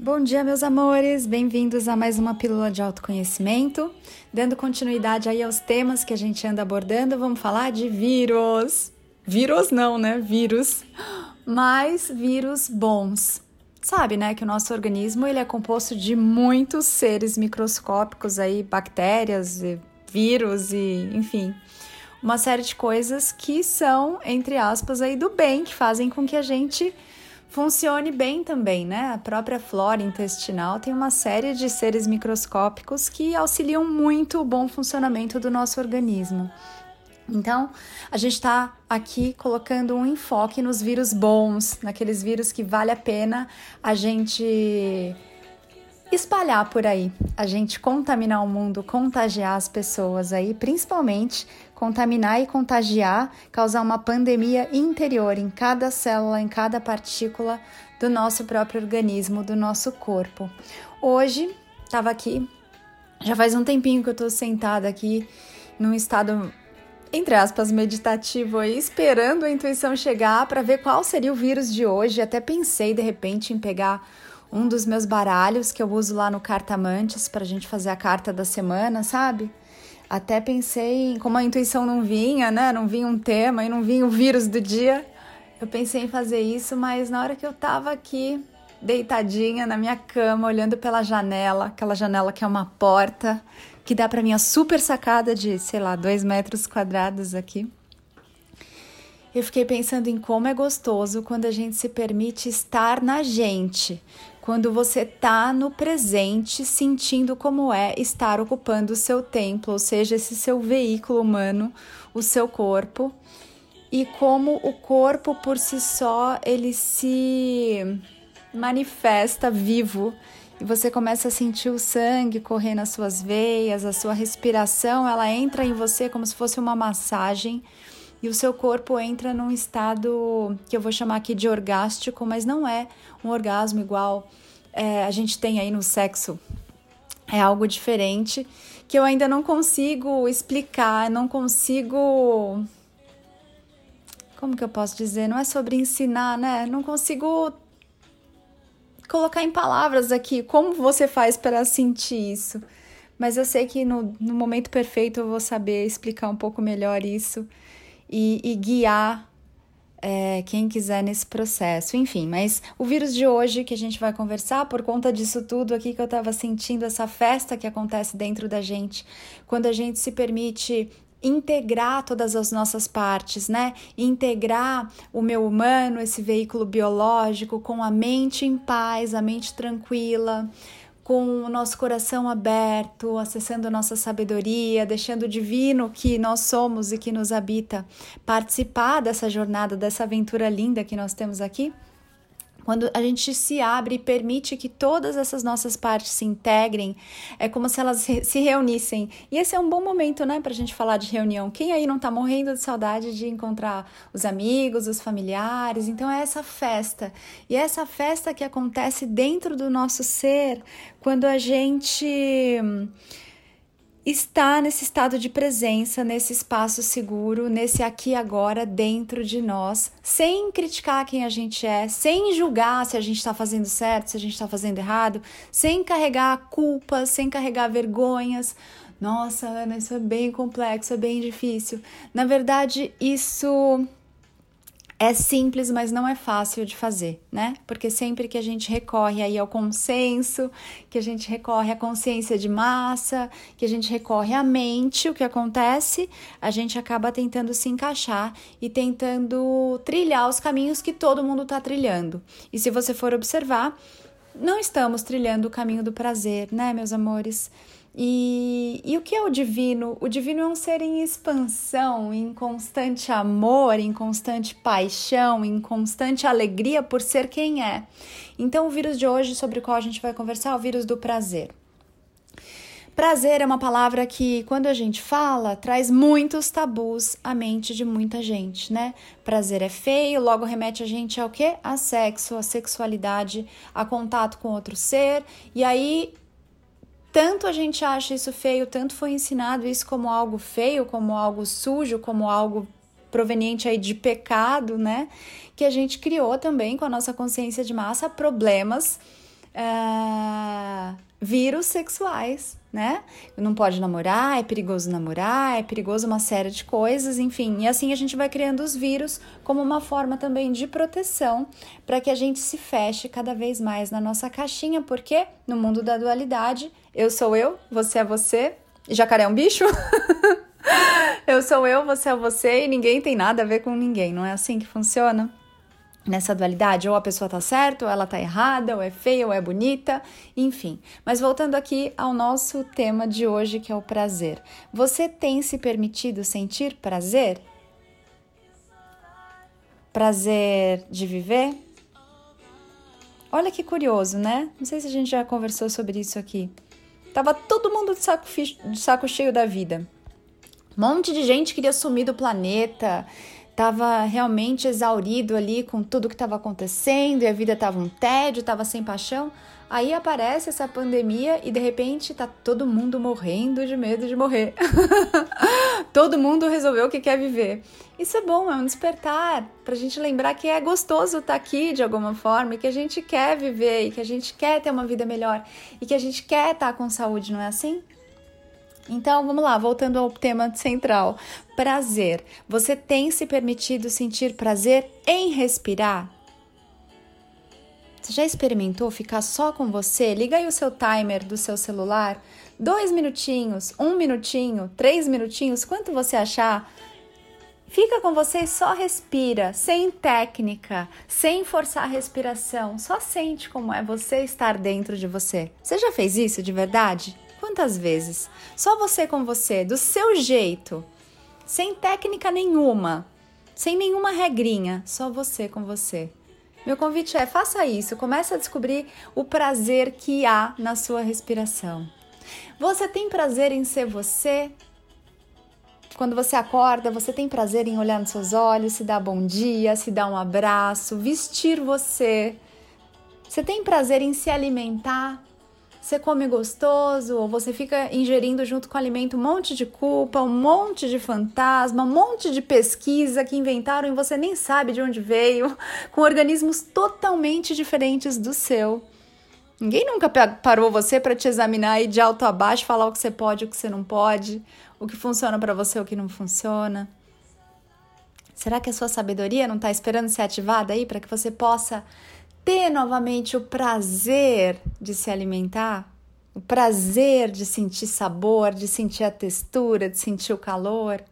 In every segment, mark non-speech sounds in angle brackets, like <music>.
Bom dia, meus amores! Bem-vindos a mais uma pílula de autoconhecimento. Dando continuidade aí aos temas que a gente anda abordando, vamos falar de vírus. Vírus não, né? Vírus. Mas vírus bons. Sabe, né, que o nosso organismo ele é composto de muitos seres microscópicos aí, bactérias, vírus e, enfim, uma série de coisas que são, entre aspas, aí do bem, que fazem com que a gente funcione bem também, né? A própria flora intestinal tem uma série de seres microscópicos que auxiliam muito o bom funcionamento do nosso organismo. Então, a gente está aqui colocando um enfoque nos vírus bons, naqueles vírus que vale a pena a gente espalhar por aí, a gente contaminar o mundo, contagiar as pessoas aí, principalmente contaminar e contagiar, causar uma pandemia interior em cada célula, em cada partícula do nosso próprio organismo, do nosso corpo. Hoje, estava aqui, já faz um tempinho que eu estou sentada aqui num estado entre aspas, meditativo aí, esperando a intuição chegar para ver qual seria o vírus de hoje. Até pensei de repente em pegar um dos meus baralhos que eu uso lá no Cartamantes para a gente fazer a carta da semana, sabe? Até pensei em como a intuição não vinha, né? Não vinha um tema e não vinha o vírus do dia. Eu pensei em fazer isso, mas na hora que eu tava aqui deitadinha na minha cama, olhando pela janela, aquela janela que é uma porta, que dá para minha super sacada de, sei lá, dois metros quadrados aqui. Eu fiquei pensando em como é gostoso quando a gente se permite estar na gente, quando você tá no presente, sentindo como é estar ocupando o seu templo, ou seja, esse seu veículo humano, o seu corpo, e como o corpo por si só ele se manifesta vivo e você começa a sentir o sangue correr nas suas veias, a sua respiração, ela entra em você como se fosse uma massagem e o seu corpo entra num estado que eu vou chamar aqui de orgástico, mas não é um orgasmo igual é, a gente tem aí no sexo. É algo diferente que eu ainda não consigo explicar, não consigo. Como que eu posso dizer? Não é sobre ensinar, né? Não consigo colocar em palavras aqui como você faz para sentir isso. Mas eu sei que no, no momento perfeito eu vou saber explicar um pouco melhor isso e, e guiar é, quem quiser nesse processo. Enfim, mas o vírus de hoje que a gente vai conversar, por conta disso tudo aqui que eu estava sentindo, essa festa que acontece dentro da gente, quando a gente se permite integrar todas as nossas partes, né? Integrar o meu humano, esse veículo biológico, com a mente em paz, a mente tranquila, com o nosso coração aberto, acessando nossa sabedoria, deixando o divino que nós somos e que nos habita participar dessa jornada, dessa aventura linda que nós temos aqui. Quando a gente se abre e permite que todas essas nossas partes se integrem, é como se elas se reunissem. E esse é um bom momento, né, para a gente falar de reunião. Quem aí não está morrendo de saudade de encontrar os amigos, os familiares? Então é essa festa. E é essa festa que acontece dentro do nosso ser quando a gente está nesse estado de presença, nesse espaço seguro, nesse aqui agora dentro de nós, sem criticar quem a gente é, sem julgar se a gente está fazendo certo, se a gente está fazendo errado, sem carregar culpas, sem carregar vergonhas. Nossa, Ana, isso é bem complexo, é bem difícil. Na verdade, isso é simples, mas não é fácil de fazer, né? Porque sempre que a gente recorre aí ao consenso, que a gente recorre à consciência de massa, que a gente recorre à mente, o que acontece? A gente acaba tentando se encaixar e tentando trilhar os caminhos que todo mundo está trilhando. E se você for observar, não estamos trilhando o caminho do prazer, né, meus amores? E, e o que é o divino? O divino é um ser em expansão, em constante amor, em constante paixão, em constante alegria por ser quem é. Então, o vírus de hoje sobre o qual a gente vai conversar é o vírus do prazer. Prazer é uma palavra que, quando a gente fala, traz muitos tabus à mente de muita gente, né? Prazer é feio, logo remete a gente ao quê? A sexo, a sexualidade, a contato com outro ser. E aí tanto a gente acha isso feio, tanto foi ensinado isso como algo feio, como algo sujo, como algo proveniente aí de pecado, né? Que a gente criou também com a nossa consciência de massa problemas uh, vírus sexuais, né? Não pode namorar, é perigoso namorar, é perigoso uma série de coisas, enfim. E assim a gente vai criando os vírus como uma forma também de proteção para que a gente se feche cada vez mais na nossa caixinha, porque no mundo da dualidade, eu sou eu, você é você, jacaré é um bicho? <laughs> eu sou eu, você é você e ninguém tem nada a ver com ninguém, não é assim que funciona? Nessa dualidade, ou a pessoa tá certa, ou ela tá errada, ou é feia, ou é bonita, enfim. Mas voltando aqui ao nosso tema de hoje, que é o prazer. Você tem se permitido sentir prazer? Prazer de viver? Olha que curioso, né? Não sei se a gente já conversou sobre isso aqui. Tava todo mundo de saco, de saco cheio da vida. Um monte de gente queria sumir do planeta estava realmente exaurido ali com tudo que estava acontecendo e a vida estava um tédio, estava sem paixão. Aí aparece essa pandemia e de repente tá todo mundo morrendo de medo de morrer. <laughs> todo mundo resolveu que quer viver. Isso é bom, é um despertar para a gente lembrar que é gostoso estar tá aqui de alguma forma e que a gente quer viver e que a gente quer ter uma vida melhor e que a gente quer estar tá com saúde, não é assim? Então, vamos lá, voltando ao tema central. Prazer. Você tem se permitido sentir prazer em respirar? Você já experimentou ficar só com você? Liga aí o seu timer do seu celular. Dois minutinhos, um minutinho, três minutinhos, quanto você achar? Fica com você e só respira, sem técnica, sem forçar a respiração. Só sente como é você estar dentro de você. Você já fez isso de verdade? Quantas vezes? Só você com você, do seu jeito, sem técnica nenhuma, sem nenhuma regrinha, só você com você. Meu convite é: faça isso, comece a descobrir o prazer que há na sua respiração. Você tem prazer em ser você? Quando você acorda, você tem prazer em olhar nos seus olhos, se dar bom dia, se dar um abraço, vestir você. Você tem prazer em se alimentar? Você come gostoso ou você fica ingerindo junto com o alimento um monte de culpa, um monte de fantasma, um monte de pesquisa que inventaram e você nem sabe de onde veio, <laughs> com organismos totalmente diferentes do seu. Ninguém nunca parou você para te examinar aí de alto a baixo, falar o que você pode, o que você não pode, o que funciona para você, o que não funciona. Será que a sua sabedoria não está esperando ser ativada aí para que você possa ter novamente o prazer de se alimentar, o prazer de sentir sabor, de sentir a textura, de sentir o calor.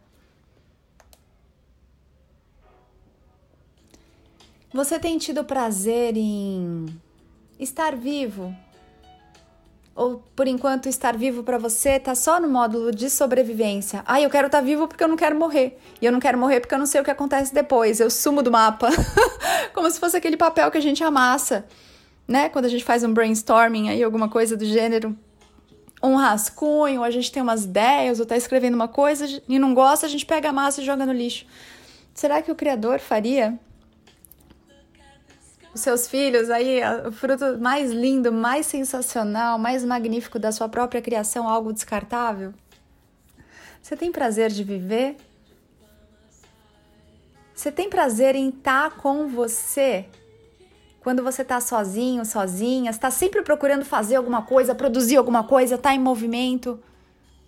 Você tem tido prazer em estar vivo, ou por enquanto estar vivo para você tá só no módulo de sobrevivência. Ah, eu quero estar tá vivo porque eu não quero morrer. E eu não quero morrer porque eu não sei o que acontece depois. Eu sumo do mapa. <laughs> Como se fosse aquele papel que a gente amassa, né? Quando a gente faz um brainstorming aí, alguma coisa do gênero. Um rascunho, a gente tem umas ideias, ou tá escrevendo uma coisa e não gosta, a gente pega a massa e joga no lixo. Será que o criador faria seus filhos aí, o fruto mais lindo, mais sensacional, mais magnífico da sua própria criação, algo descartável? Você tem prazer de viver? Você tem prazer em estar com você? Quando você está sozinho, sozinha, está sempre procurando fazer alguma coisa, produzir alguma coisa, está em movimento.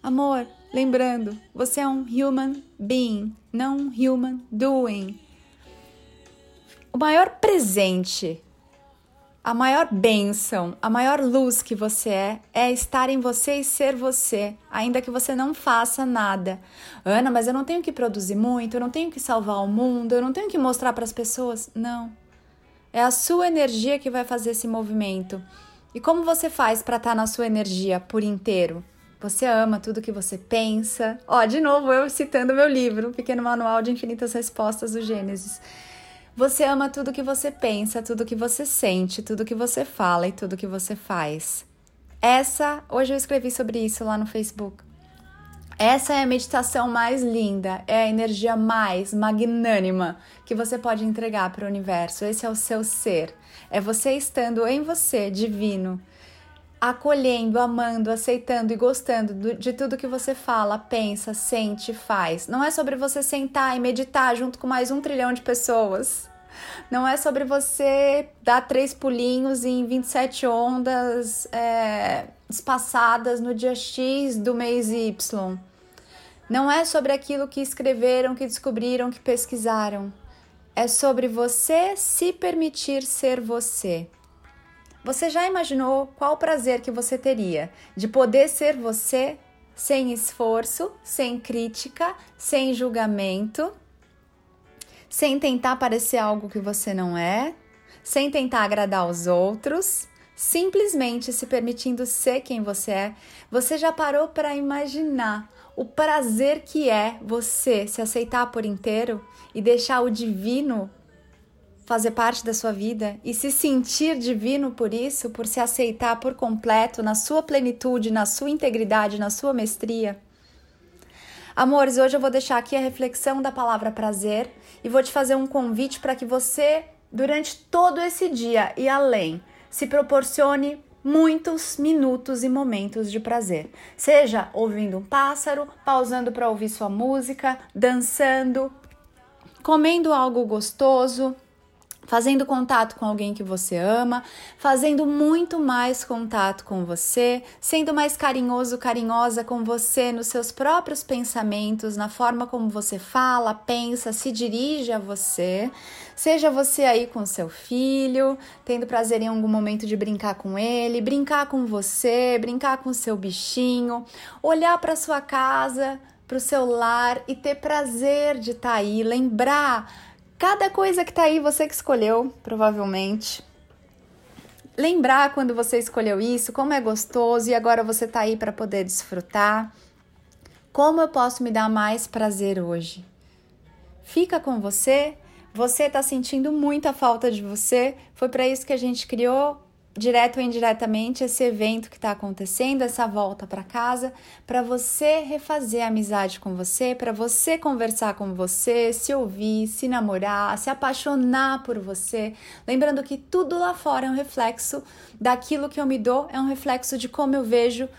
Amor, lembrando, você é um human being, não um human doing. O maior presente, a maior bênção, a maior luz que você é, é estar em você e ser você, ainda que você não faça nada. Ana, mas eu não tenho que produzir muito, eu não tenho que salvar o mundo, eu não tenho que mostrar para as pessoas. Não. É a sua energia que vai fazer esse movimento. E como você faz para estar tá na sua energia por inteiro? Você ama tudo que você pensa. Ó, de novo eu citando meu livro, Pequeno Manual de Infinitas Respostas do Gênesis. Você ama tudo que você pensa, tudo que você sente, tudo que você fala e tudo que você faz. Essa, hoje eu escrevi sobre isso lá no Facebook. Essa é a meditação mais linda, é a energia mais magnânima que você pode entregar para o universo. Esse é o seu ser. É você estando em você, divino, acolhendo, amando, aceitando e gostando de tudo que você fala, pensa, sente, faz. Não é sobre você sentar e meditar junto com mais um trilhão de pessoas. Não é sobre você dar três pulinhos em 27 ondas é, espaçadas no dia X do mês Y. Não é sobre aquilo que escreveram, que descobriram, que pesquisaram. É sobre você se permitir ser você. Você já imaginou qual o prazer que você teria de poder ser você sem esforço, sem crítica, sem julgamento, sem tentar parecer algo que você não é, sem tentar agradar os outros, simplesmente se permitindo ser quem você é? Você já parou para imaginar o prazer que é você se aceitar por inteiro e deixar o divino fazer parte da sua vida e se sentir divino por isso, por se aceitar por completo, na sua plenitude, na sua integridade, na sua mestria. Amores, hoje eu vou deixar aqui a reflexão da palavra prazer e vou te fazer um convite para que você, durante todo esse dia e além, se proporcione muitos minutos e momentos de prazer. Seja ouvindo um pássaro, pausando para ouvir sua música, dançando, comendo algo gostoso, fazendo contato com alguém que você ama, fazendo muito mais contato com você, sendo mais carinhoso, carinhosa com você nos seus próprios pensamentos, na forma como você fala, pensa, se dirige a você. Seja você aí com seu filho, tendo prazer em algum momento de brincar com ele, brincar com você, brincar com seu bichinho, olhar para sua casa, para o seu lar e ter prazer de estar tá aí, lembrar Cada coisa que tá aí você que escolheu, provavelmente. Lembrar quando você escolheu isso, como é gostoso e agora você tá aí para poder desfrutar. Como eu posso me dar mais prazer hoje? Fica com você. Você tá sentindo muita falta de você. Foi para isso que a gente criou direto ou indiretamente esse evento que está acontecendo, essa volta para casa, para você refazer a amizade com você, para você conversar com você, se ouvir, se namorar, se apaixonar por você. Lembrando que tudo lá fora é um reflexo daquilo que eu me dou, é um reflexo de como eu vejo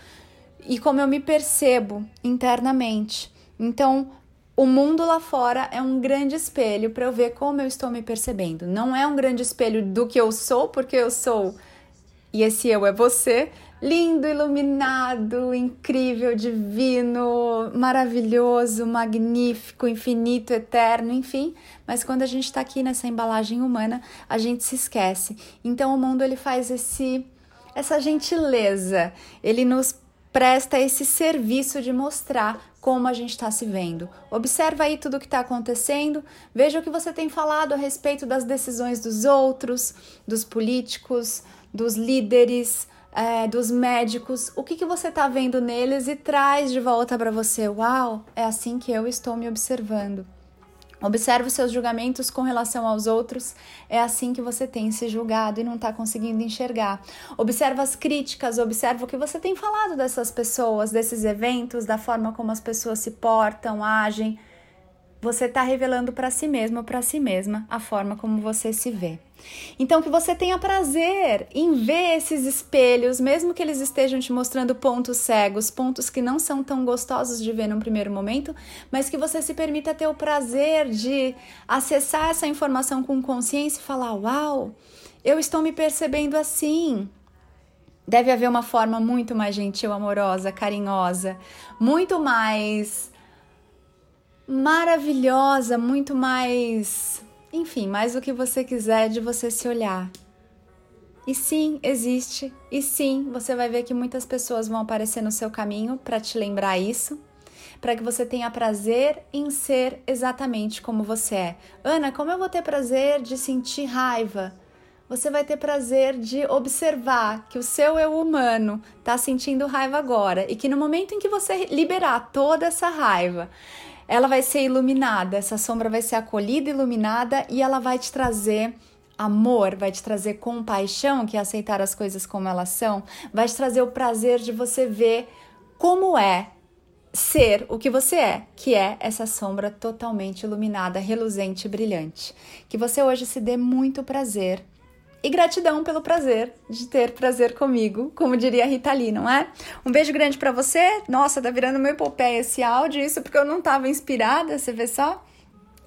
e como eu me percebo internamente. Então, o mundo lá fora é um grande espelho para eu ver como eu estou me percebendo. Não é um grande espelho do que eu sou, porque eu sou e esse eu é você, lindo, iluminado, incrível, divino, maravilhoso, magnífico, infinito, eterno, enfim. Mas quando a gente está aqui nessa embalagem humana, a gente se esquece. Então o mundo ele faz esse essa gentileza, ele nos presta esse serviço de mostrar como a gente está se vendo. Observa aí tudo o que está acontecendo, veja o que você tem falado a respeito das decisões dos outros, dos políticos, dos líderes, é, dos médicos, o que, que você está vendo neles e traz de volta para você. Uau, é assim que eu estou me observando. Observe os seus julgamentos com relação aos outros, é assim que você tem se julgado e não está conseguindo enxergar. Observe as críticas, observe o que você tem falado dessas pessoas, desses eventos, da forma como as pessoas se portam, agem. Você está revelando para si mesmo, para si mesma, a forma como você se vê. Então, que você tenha prazer em ver esses espelhos, mesmo que eles estejam te mostrando pontos cegos, pontos que não são tão gostosos de ver num primeiro momento, mas que você se permita ter o prazer de acessar essa informação com consciência e falar: Uau, eu estou me percebendo assim. Deve haver uma forma muito mais gentil, amorosa, carinhosa, muito mais maravilhosa, muito mais enfim, mais do que você quiser de você se olhar. E sim, existe. E sim, você vai ver que muitas pessoas vão aparecer no seu caminho para te lembrar isso, para que você tenha prazer em ser exatamente como você é. Ana, como eu vou ter prazer de sentir raiva? Você vai ter prazer de observar que o seu eu humano está sentindo raiva agora e que no momento em que você liberar toda essa raiva, ela vai ser iluminada, essa sombra vai ser acolhida, iluminada e ela vai te trazer amor, vai te trazer compaixão, que é aceitar as coisas como elas são, vai te trazer o prazer de você ver como é ser o que você é, que é essa sombra totalmente iluminada, reluzente e brilhante. Que você hoje se dê muito prazer e gratidão pelo prazer de ter prazer comigo, como diria a Rita Lee, não é? Um beijo grande para você. Nossa, tá virando meu epopeia esse áudio, isso porque eu não tava inspirada, você vê só?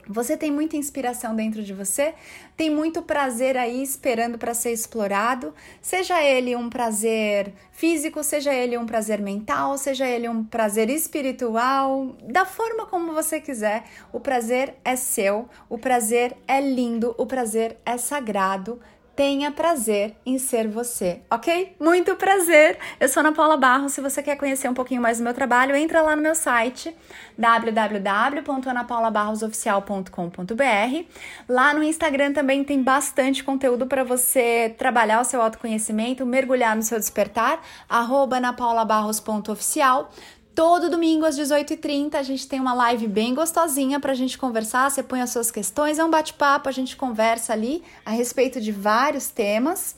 Você tem muita inspiração dentro de você, tem muito prazer aí esperando para ser explorado, seja ele um prazer físico, seja ele um prazer mental, seja ele um prazer espiritual, da forma como você quiser. O prazer é seu, o prazer é lindo, o prazer é sagrado tenha prazer em ser você, ok? Muito prazer! Eu sou Ana Paula Barros. Se você quer conhecer um pouquinho mais do meu trabalho, entra lá no meu site www.anapaulabarrosoficial.com.br. Lá no Instagram também tem bastante conteúdo para você trabalhar o seu autoconhecimento, mergulhar no seu despertar, anapaulabarros.oficial. Todo domingo às 18h30 a gente tem uma live bem gostosinha para a gente conversar. Você põe as suas questões, é um bate-papo, a gente conversa ali a respeito de vários temas.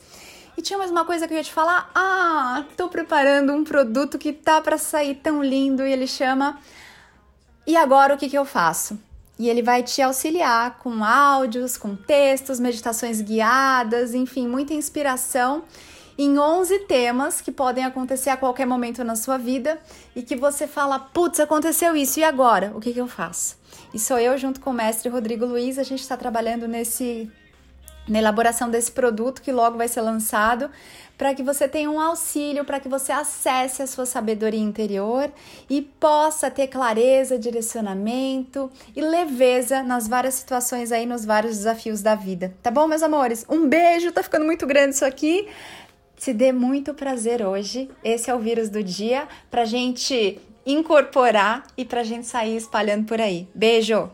E tinha mais uma coisa que eu ia te falar. Ah, tô preparando um produto que tá para sair tão lindo e ele chama E agora o que, que eu faço? E ele vai te auxiliar com áudios, com textos, meditações guiadas, enfim, muita inspiração em 11 temas que podem acontecer a qualquer momento na sua vida e que você fala, putz, aconteceu isso, e agora? O que, que eu faço? E sou eu, junto com o mestre Rodrigo Luiz, a gente está trabalhando nesse na elaboração desse produto que logo vai ser lançado, para que você tenha um auxílio, para que você acesse a sua sabedoria interior e possa ter clareza, direcionamento e leveza nas várias situações aí, nos vários desafios da vida. Tá bom, meus amores? Um beijo, tá ficando muito grande isso aqui. Se dê muito prazer hoje. Esse é o vírus do dia pra gente incorporar e pra gente sair espalhando por aí. Beijo!